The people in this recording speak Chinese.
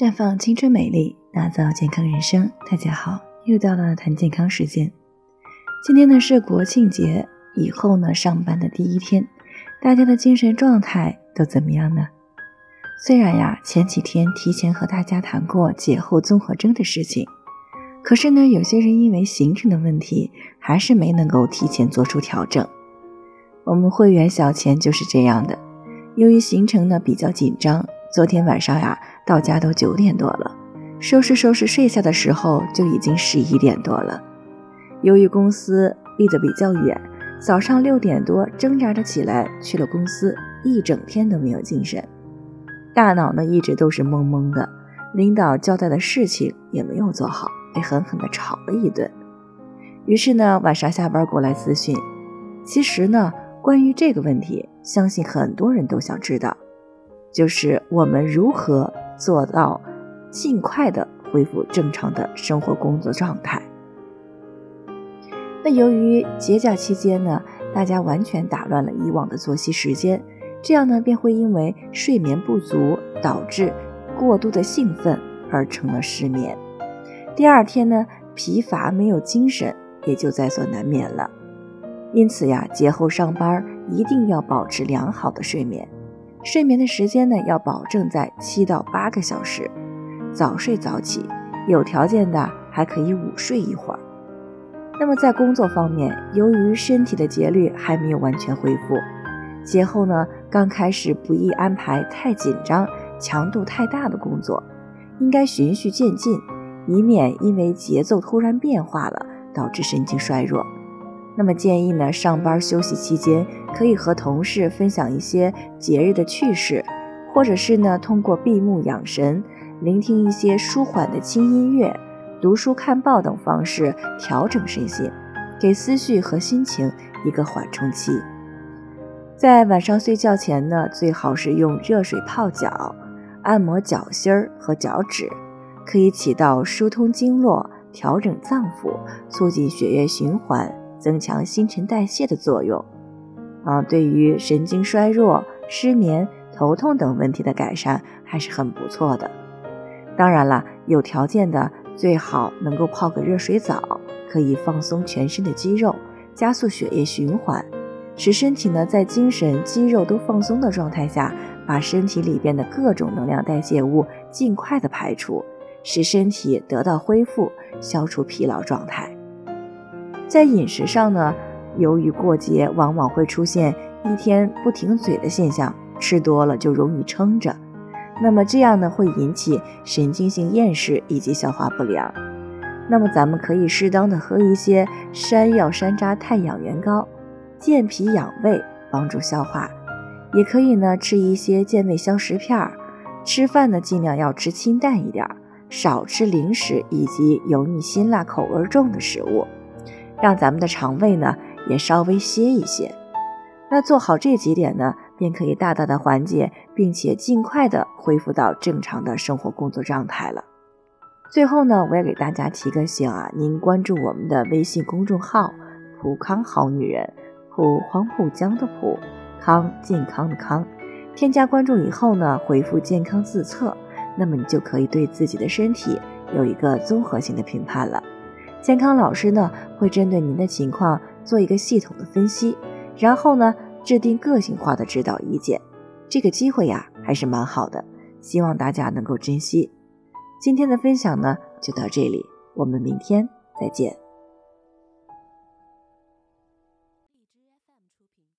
绽放青春美丽，打造健康人生。大家好，又到了谈健康时间。今天呢是国庆节以后呢上班的第一天，大家的精神状态都怎么样呢？虽然呀前几天提前和大家谈过节后综合征的事情，可是呢有些人因为行程的问题，还是没能够提前做出调整。我们会员小钱就是这样的，由于行程呢比较紧张。昨天晚上呀，到家都九点多了，收拾收拾睡下的时候就已经十一点多了。由于公司离得比较远，早上六点多挣扎着起来去了公司，一整天都没有精神，大脑呢一直都是懵懵的，领导交代的事情也没有做好，被狠狠地吵了一顿。于是呢，晚上下班过来咨询。其实呢，关于这个问题，相信很多人都想知道。就是我们如何做到尽快的恢复正常的生活工作状态。那由于节假期间呢，大家完全打乱了以往的作息时间，这样呢便会因为睡眠不足导致过度的兴奋而成了失眠。第二天呢，疲乏没有精神也就在所难免了。因此呀，节后上班一定要保持良好的睡眠。睡眠的时间呢，要保证在七到八个小时，早睡早起，有条件的还可以午睡一会儿。那么在工作方面，由于身体的节律还没有完全恢复，节后呢刚开始不宜安排太紧张、强度太大的工作，应该循序渐进，以免因为节奏突然变化了，导致神经衰弱。那么建议呢，上班休息期间可以和同事分享一些节日的趣事，或者是呢，通过闭目养神、聆听一些舒缓的轻音乐、读书看报等方式调整身心，给思绪和心情一个缓冲期。在晚上睡觉前呢，最好是用热水泡脚，按摩脚心儿和脚趾，可以起到疏通经络、调整脏腑、促进血液循环。增强新陈代谢的作用，啊，对于神经衰弱、失眠、头痛等问题的改善还是很不错的。当然了，有条件的最好能够泡个热水澡，可以放松全身的肌肉，加速血液循环，使身体呢在精神、肌肉都放松的状态下，把身体里边的各种能量代谢物尽快的排出，使身体得到恢复，消除疲劳状态。在饮食上呢，由于过节往往会出现一天不停嘴的现象，吃多了就容易撑着，那么这样呢会引起神经性厌食以及消化不良。那么咱们可以适当的喝一些山药山楂太养元膏，健脾养胃，帮助消化。也可以呢吃一些健胃消食片儿。吃饭呢尽量要吃清淡一点，少吃零食以及油腻辛辣口味重的食物。让咱们的肠胃呢也稍微歇一歇，那做好这几点呢，便可以大大的缓解，并且尽快的恢复到正常的生活工作状态了。最后呢，我也给大家提个醒啊，您关注我们的微信公众号“普康好女人”，普黄浦江的普康健康的康，添加关注以后呢，回复健康自测，那么你就可以对自己的身体有一个综合性的评判了。健康老师呢会针对您的情况做一个系统的分析，然后呢制定个性化的指导意见。这个机会呀还是蛮好的，希望大家能够珍惜。今天的分享呢就到这里，我们明天再见。